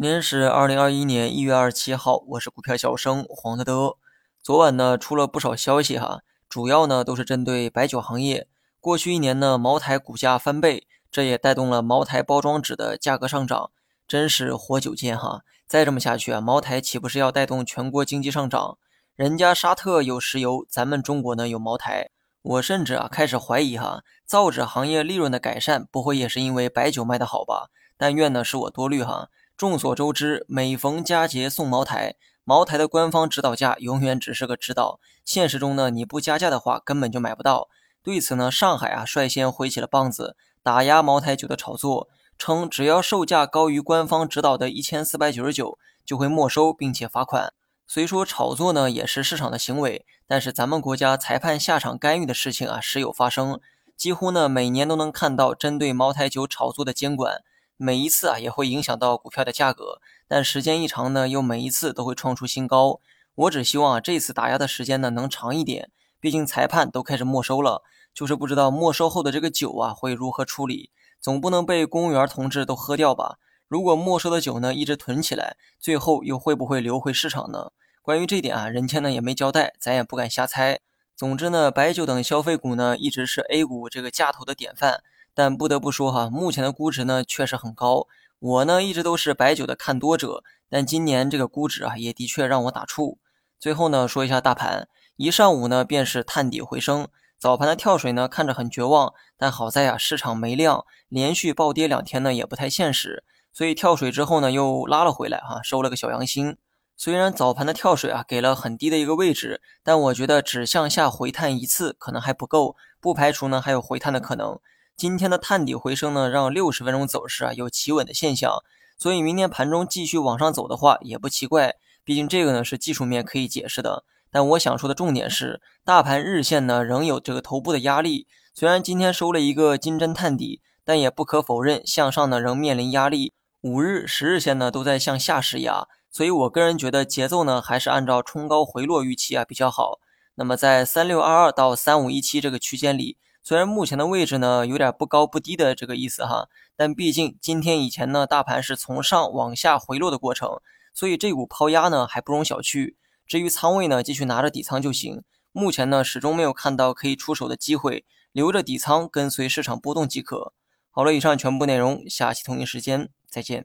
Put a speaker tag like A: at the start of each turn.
A: 今天是二零二一年一月二十七号，我是股票小生黄德德。昨晚呢出了不少消息哈，主要呢都是针对白酒行业。过去一年呢，茅台股价翻倍，这也带动了茅台包装纸的价格上涨，真是活久见哈。再这么下去啊，茅台岂不是要带动全国经济上涨？人家沙特有石油，咱们中国呢有茅台。我甚至啊开始怀疑哈，造纸行业利润的改善不会也是因为白酒卖得好吧？但愿呢是我多虑哈。众所周知，每逢佳节送茅台，茅台的官方指导价永远只是个指导，现实中呢，你不加价的话，根本就买不到。对此呢，上海啊率先挥起了棒子，打压茅台酒的炒作，称只要售价高于官方指导的一千四百九十九，就会没收并且罚款。虽说炒作呢也是市场的行为，但是咱们国家裁判下场干预的事情啊时有发生，几乎呢每年都能看到针对茅台酒炒作的监管。每一次啊也会影响到股票的价格，但时间一长呢，又每一次都会创出新高。我只希望啊这次打压的时间呢能长一点，毕竟裁判都开始没收了，就是不知道没收后的这个酒啊会如何处理，总不能被公务员同志都喝掉吧？如果没收的酒呢一直囤起来，最后又会不会流回市场呢？关于这点啊，人家呢也没交代，咱也不敢瞎猜。总之呢，白酒等消费股呢一直是 A 股这个价投的典范。但不得不说哈，目前的估值呢确实很高。我呢一直都是白酒的看多者，但今年这个估值啊也的确让我打怵。最后呢说一下大盘，一上午呢便是探底回升，早盘的跳水呢看着很绝望，但好在啊市场没量，连续暴跌两天呢也不太现实，所以跳水之后呢又拉了回来哈，收了个小阳星。虽然早盘的跳水啊给了很低的一个位置，但我觉得只向下回探一次可能还不够，不排除呢还有回探的可能。今天的探底回升呢，让六十分钟走势啊有企稳的现象，所以明天盘中继续往上走的话也不奇怪，毕竟这个呢是技术面可以解释的。但我想说的重点是，大盘日线呢仍有这个头部的压力，虽然今天收了一个金针探底，但也不可否认向上呢仍面临压力。五日、十日线呢都在向下施压，所以我个人觉得节奏呢还是按照冲高回落预期啊比较好。那么在三六二二到三五一七这个区间里。虽然目前的位置呢有点不高不低的这个意思哈，但毕竟今天以前呢大盘是从上往下回落的过程，所以这股抛压呢还不容小觑。至于仓位呢，继续拿着底仓就行。目前呢始终没有看到可以出手的机会，留着底仓跟随市场波动即可。好了，以上全部内容，下期同一时间再见。